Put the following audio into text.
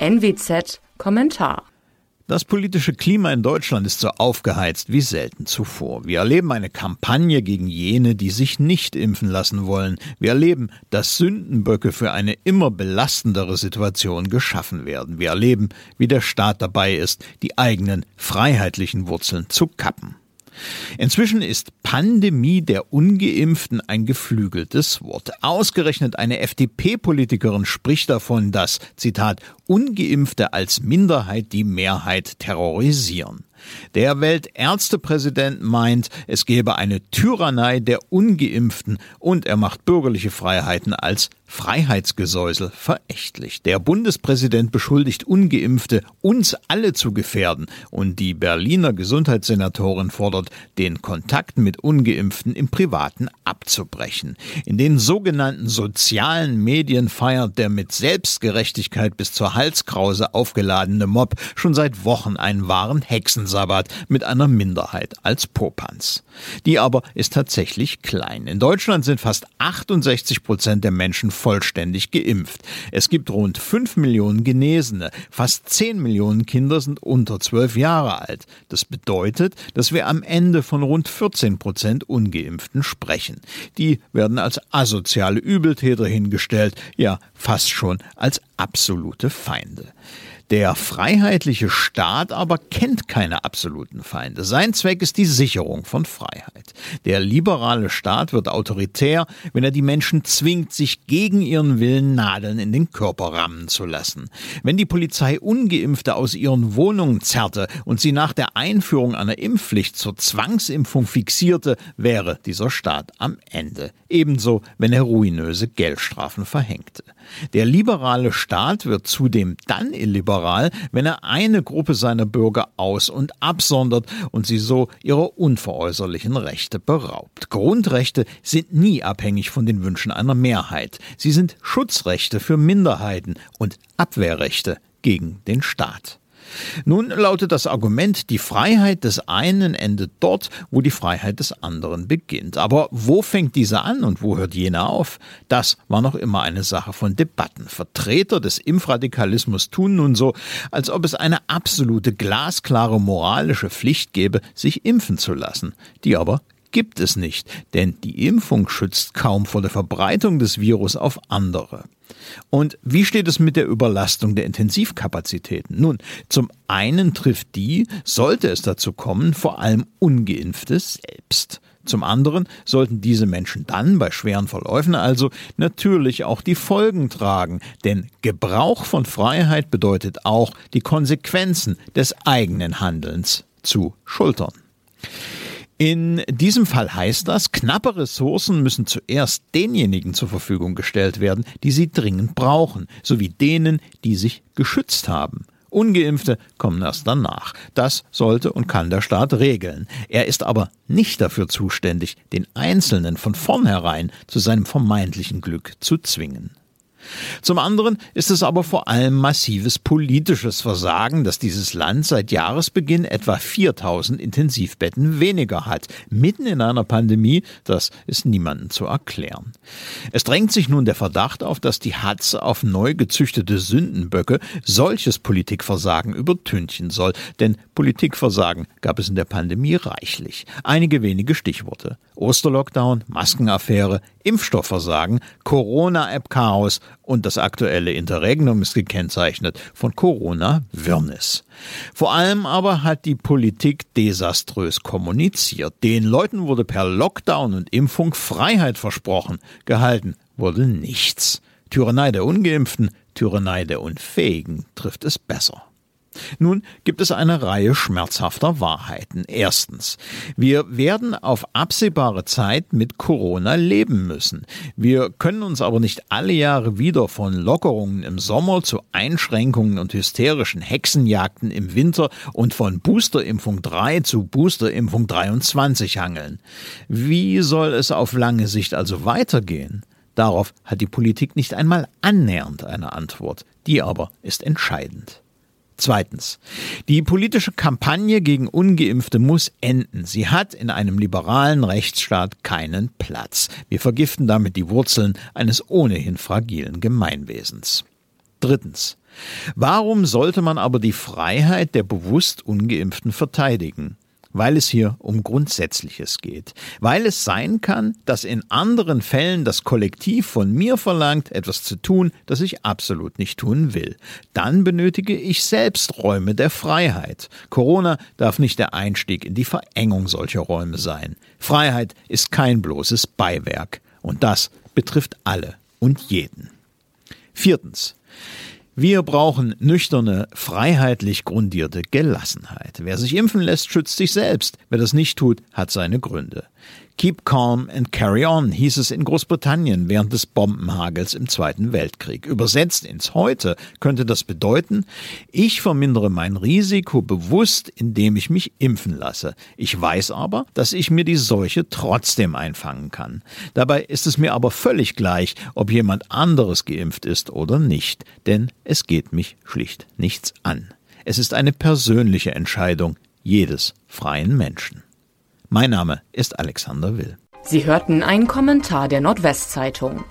NWZ Kommentar das politische Klima in Deutschland ist so aufgeheizt wie selten zuvor. Wir erleben eine Kampagne gegen jene, die sich nicht impfen lassen wollen. Wir erleben, dass Sündenböcke für eine immer belastendere Situation geschaffen werden. Wir erleben, wie der Staat dabei ist, die eigenen freiheitlichen Wurzeln zu kappen. Inzwischen ist Pandemie der Ungeimpften ein geflügeltes Wort. Ausgerechnet eine FDP-Politikerin spricht davon, dass, Zitat, Ungeimpfte als Minderheit die Mehrheit terrorisieren. Der Weltärztepräsident meint, es gebe eine Tyrannei der Ungeimpften und er macht bürgerliche Freiheiten als Freiheitsgesäusel verächtlich. Der Bundespräsident beschuldigt Ungeimpfte, uns alle zu gefährden und die Berliner Gesundheitssenatorin fordert, den Kontakt mit Ungeimpften im Privaten abzubrechen. In den sogenannten sozialen Medien feiert der mit Selbstgerechtigkeit bis zur Halskrause aufgeladene Mob schon seit Wochen einen wahren Hexensabbat mit einer Minderheit als Popanz. Die aber ist tatsächlich klein. In Deutschland sind fast 68 Prozent der Menschen vollständig geimpft. Es gibt rund 5 Millionen Genesene. Fast 10 Millionen Kinder sind unter 12 Jahre alt. Das bedeutet, dass wir am Ende von rund 14 Prozent Ungeimpften sprechen. Die werden als asoziale Übeltäter hingestellt, ja fast schon als absolute Feinde. Der freiheitliche Staat aber kennt keine absoluten Feinde. Sein Zweck ist die Sicherung von Freiheit. Der liberale Staat wird autoritär, wenn er die Menschen zwingt, sich gegen ihren Willen Nadeln in den Körper rammen zu lassen. Wenn die Polizei ungeimpfte aus ihren Wohnungen zerrte und sie nach der Einführung einer Impfpflicht zur Zwangsimpfung fixierte, wäre dieser Staat am Ende. Ebenso, wenn er ruinöse Geldstrafen verhängte. Der liberale Staat wird zudem dann illiberal liberal, wenn er eine Gruppe seiner Bürger aus- und absondert und sie so ihrer unveräußerlichen Rechte beraubt. Grundrechte sind nie abhängig von den Wünschen einer Mehrheit. Sie sind Schutzrechte für Minderheiten und Abwehrrechte gegen den Staat. Nun lautet das Argument, die Freiheit des einen endet dort, wo die Freiheit des anderen beginnt. Aber wo fängt diese an und wo hört jene auf? Das war noch immer eine Sache von Debatten. Vertreter des Impfradikalismus tun nun so, als ob es eine absolute glasklare moralische Pflicht gäbe, sich impfen zu lassen, die aber gibt es nicht, denn die Impfung schützt kaum vor der Verbreitung des Virus auf andere. Und wie steht es mit der Überlastung der Intensivkapazitäten? Nun, zum einen trifft die, sollte es dazu kommen, vor allem ungeimpfte selbst. Zum anderen sollten diese Menschen dann, bei schweren Verläufen also, natürlich auch die Folgen tragen, denn Gebrauch von Freiheit bedeutet auch, die Konsequenzen des eigenen Handelns zu schultern. In diesem Fall heißt das, knappe Ressourcen müssen zuerst denjenigen zur Verfügung gestellt werden, die sie dringend brauchen, sowie denen, die sich geschützt haben. Ungeimpfte kommen erst danach. Das sollte und kann der Staat regeln. Er ist aber nicht dafür zuständig, den Einzelnen von vornherein zu seinem vermeintlichen Glück zu zwingen. Zum anderen ist es aber vor allem massives politisches Versagen, dass dieses Land seit Jahresbeginn etwa 4000 Intensivbetten weniger hat. Mitten in einer Pandemie, das ist niemandem zu erklären. Es drängt sich nun der Verdacht auf, dass die Hatze auf neu gezüchtete Sündenböcke solches Politikversagen übertünchen soll. Denn Politikversagen gab es in der Pandemie reichlich. Einige wenige Stichworte. Osterlockdown, Maskenaffäre, Impfstoffversagen, Corona-App-Chaos und das aktuelle Interregnum ist gekennzeichnet von Corona-Wirrnis. Vor allem aber hat die Politik desaströs kommuniziert. Den Leuten wurde per Lockdown und Impfung Freiheit versprochen. Gehalten wurde nichts. Tyrannei der Ungeimpften, Tyrannei der Unfähigen trifft es besser. Nun gibt es eine Reihe schmerzhafter Wahrheiten. Erstens, wir werden auf absehbare Zeit mit Corona leben müssen. Wir können uns aber nicht alle Jahre wieder von Lockerungen im Sommer zu Einschränkungen und hysterischen Hexenjagden im Winter und von Boosterimpfung 3 zu Boosterimpfung 23 hangeln. Wie soll es auf lange Sicht also weitergehen? Darauf hat die Politik nicht einmal annähernd eine Antwort. Die aber ist entscheidend. Zweitens. Die politische Kampagne gegen Ungeimpfte muss enden. Sie hat in einem liberalen Rechtsstaat keinen Platz. Wir vergiften damit die Wurzeln eines ohnehin fragilen Gemeinwesens. Drittens. Warum sollte man aber die Freiheit der bewusst ungeimpften verteidigen? Weil es hier um Grundsätzliches geht, weil es sein kann, dass in anderen Fällen das Kollektiv von mir verlangt, etwas zu tun, das ich absolut nicht tun will. Dann benötige ich selbst Räume der Freiheit. Corona darf nicht der Einstieg in die Verengung solcher Räume sein. Freiheit ist kein bloßes Beiwerk. Und das betrifft alle und jeden. Viertens. Wir brauchen nüchterne, freiheitlich grundierte Gelassenheit. Wer sich impfen lässt, schützt sich selbst. Wer das nicht tut, hat seine Gründe. Keep calm and carry on, hieß es in Großbritannien während des Bombenhagels im Zweiten Weltkrieg. Übersetzt ins Heute könnte das bedeuten, ich vermindere mein Risiko bewusst, indem ich mich impfen lasse. Ich weiß aber, dass ich mir die Seuche trotzdem einfangen kann. Dabei ist es mir aber völlig gleich, ob jemand anderes geimpft ist oder nicht, denn es geht mich schlicht nichts an. Es ist eine persönliche Entscheidung jedes freien Menschen. Mein Name ist Alexander Will. Sie hörten einen Kommentar der Nordwestzeitung.